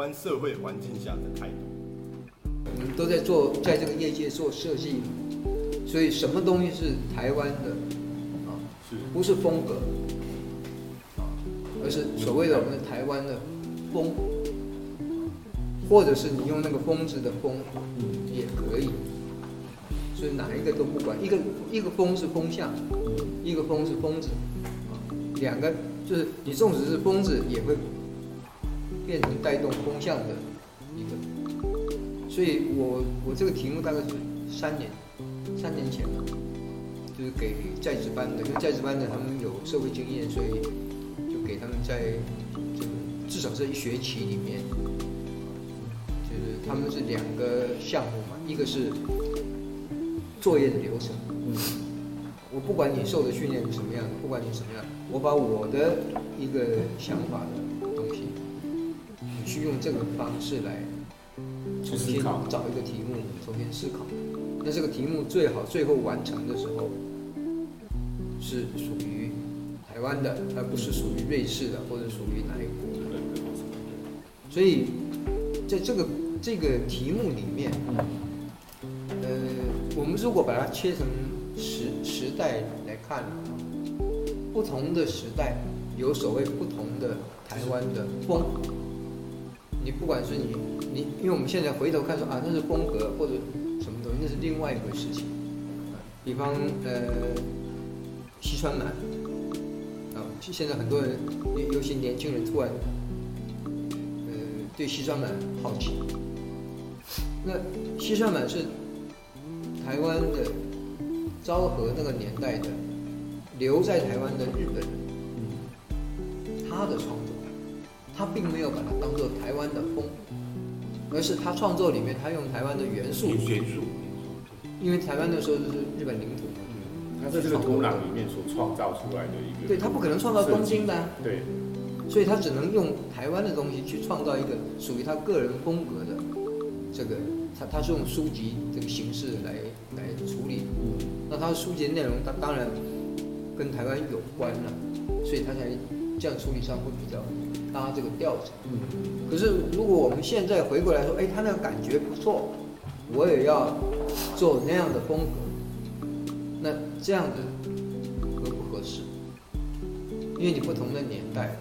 设计师在台湾社会环境下的态度？我们都在做，在这个业界做设计，所以什么东西是台湾的啊？是，不是风格啊，而是所谓的我们的台湾的风，或者是你用那个“风”字的“风”也可以。所以哪一个都不管，一个一个风是风向，一个风是疯子，啊，两个就是你纵使是疯子，也会变成带动风向的一个。所以我我这个题目大概是三年，三年前嘛，就是给在职班的，因为在职班的他们有社会经验，所以就给他们在这个至少是一学期里面，就是他们是两个项目嘛，一个是。作业的流程，嗯，我不管你受的训练是什么样的，不管你什么样，我把我的一个想法，去用这个方式来重新找一个题目，重新思考。那这个题目最好最后完成的时候是属于台湾的，而不是属于瑞士的，或者属于哪一国的。所以在这个这个题目里面。呃我们如果把它切成时时代来看，不同的时代有所谓不同的台湾的风。你不管是你你，因为我们现在回头看说啊，那是风格或者什么东西，那是另外一回事情。比方呃，西双版啊，现在很多人，尤尤其年轻人突然呃对西双版好奇。那西双版是。台湾的昭和那个年代的留在台湾的日本人，他的创，他并没有把它当做台湾的风，而是他创作里面他用台湾的元素，元素，因为台湾那时候就是日本领土嘛，他在这个土壤里面所创造出来的一个，对，他不可能创造东京的，对，所以他只能用台湾的东西去创造一个属于他个人风格的这个。他他是用书籍这个形式来来处理，那他的书籍的内容，他当然跟台湾有关了，所以他才这样处理上会比较搭这个调子。嗯可是如果我们现在回过来说，哎，他那个感觉不错，我也要做那样的风格，那这样子合不合适？因为你不同的年代，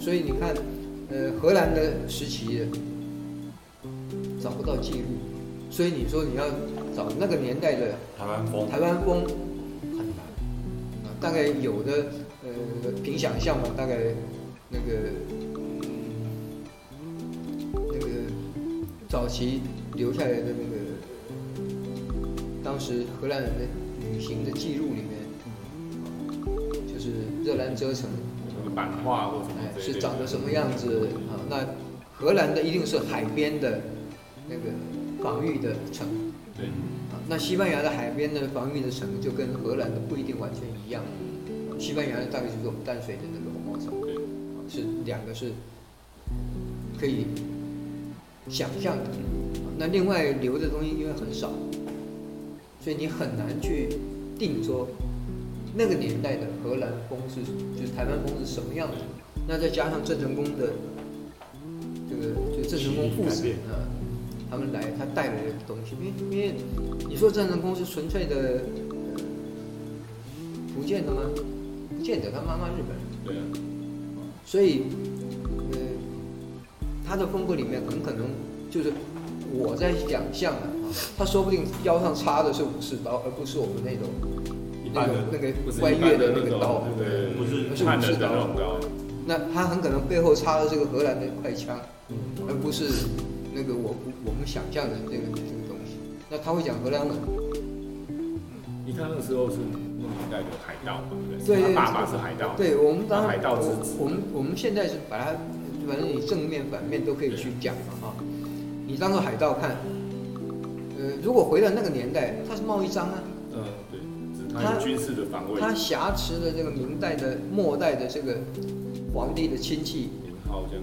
所以你看，呃，荷兰的时期。找不到记录，所以你说你要找那个年代的台湾风，台湾风很难啊。大概有的呃，凭想象嘛，大概那个那个早期留下来的那个当时荷兰人的旅行的记录里面，就是热兰遮城那个版画或什么是长得什么样子啊？那荷兰的一定是海边的。那个防御的城，对，啊，那西班牙的海边的防御的城就跟荷兰的不一定完全一样。西班牙的大概就是我们淡水的那个红毛城，对，是两个是可以想象的。那另外留的东西因为很少，所以你很难去定说那个年代的荷兰风是，就是台湾风是什么样子。那再加上郑成功的这个，就郑成功父子啊。他们来，他带来的东西，因为因为你说郑成功是纯粹的呃福建的吗？不见得，他妈妈日本人。对啊。所以，呃，他的风格里面很可能就是我在想象的啊，他说不定腰上插的是武士刀，而不是我们那种那种那个弯月的那个刀，对，不是不是武士刀。那他很可能背后插的是个荷兰的快枪，而不是。那个我我们想象的这个这个东西，那他会讲荷兰文。你看那个时候是那个年代的海盗嘛，对，他爸爸是海盗。对，我们当然海盗之子。我们我们现在是把它，反正你正面反面都可以去讲嘛哈。你当做海盗看，呃，如果回到那个年代，他是贸易商啊。嗯，对，他军事的防卫。他挟持的这个明代的末代的这个皇帝的亲戚。好像。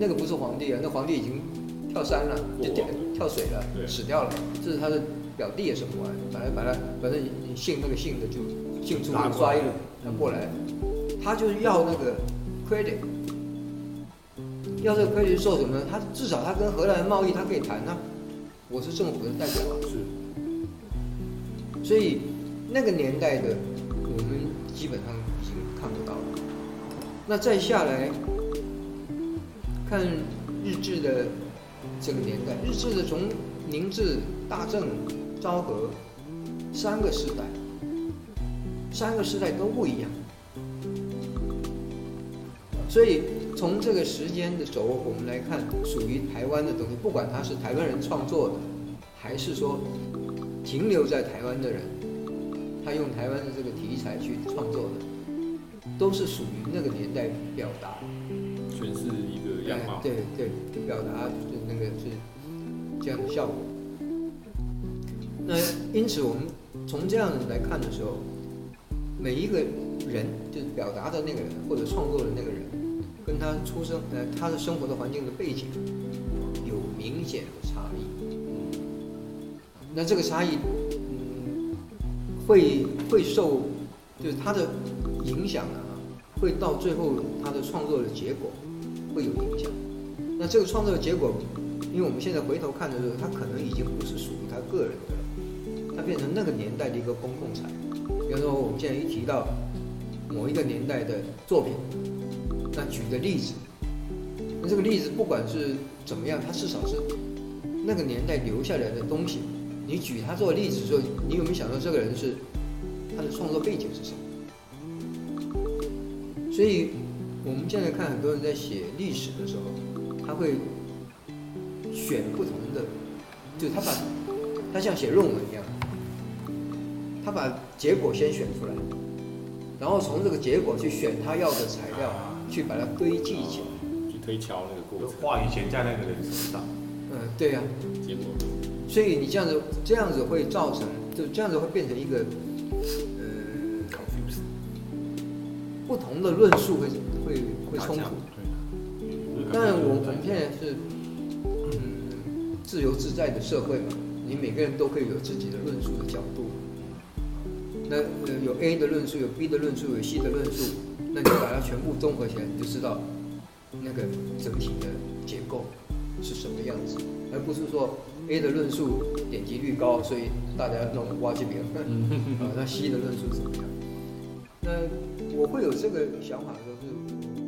那个不是皇帝啊，那皇帝已经。跳山了，就跳跳水了，死掉了。这是他的表弟也是什么玩意？反正反正反正姓那个姓的就姓朱就抓一路他过来，他就是要那个 credit，要这个 credit 做什么？他至少他跟荷兰的贸易他可以谈啊。我是政府的代表啊。是。所以那个年代的我们基本上已经看不到了。那再下来看日志的这个年代，日治的从明治、大正、昭和三个时代，三个时代都不一样。所以从这个时间的轴，我们来看属于台湾的东西，不管他是台湾人创作的，还是说停留在台湾的人，他用台湾的这个题材去创作的，都是属于那个年代表达，全是一个样貌。对对，对，表达就是那个是这样的效果。那因此我们从这样来看的时候，每一个人就是表达的那个人或者创作的那个人。跟他出生呃，他的生活的环境的背景有明显的差异。那这个差异，嗯，会会受，就是他的影响啊，会到最后他的创作的结果会有影响。那这个创作的结果，因为我们现在回头看的时候，他可能已经不是属于他个人的了，他变成那个年代的一个公共财。比方说，我们现在一提到某一个年代的作品。那举个例子，那这个例子不管是怎么样，它至少是那个年代留下来的东西。你举他做例子的时候，你有没有想到这个人是他的创作背景是什么？所以我们现在看很多人在写历史的时候，他会选不同的，就他把他像写论文一样，他把结果先选出来，然后从这个结果去选他要的材料。去把它堆积起来，去推敲那个过程，话语权在那个人身上。嗯，对呀、啊。结果，所以你这样子，这样子会造成，就这样子会变成一个，呃，confuse，不同的论述会会会冲突。当然，我们现在是，嗯，自由自在的社会嘛，你每个人都可以有自己的论述的角度。那呃，有 A 的论述，有 B 的论述，有 C 的论述。那你把它全部综合起来，你就知道那个整体的结构是什么样子，而不是说 A 的论述点击率高，所以大家弄挖这边，啊，那 C 的论述怎么样？那我会有这个想法的时候，就是。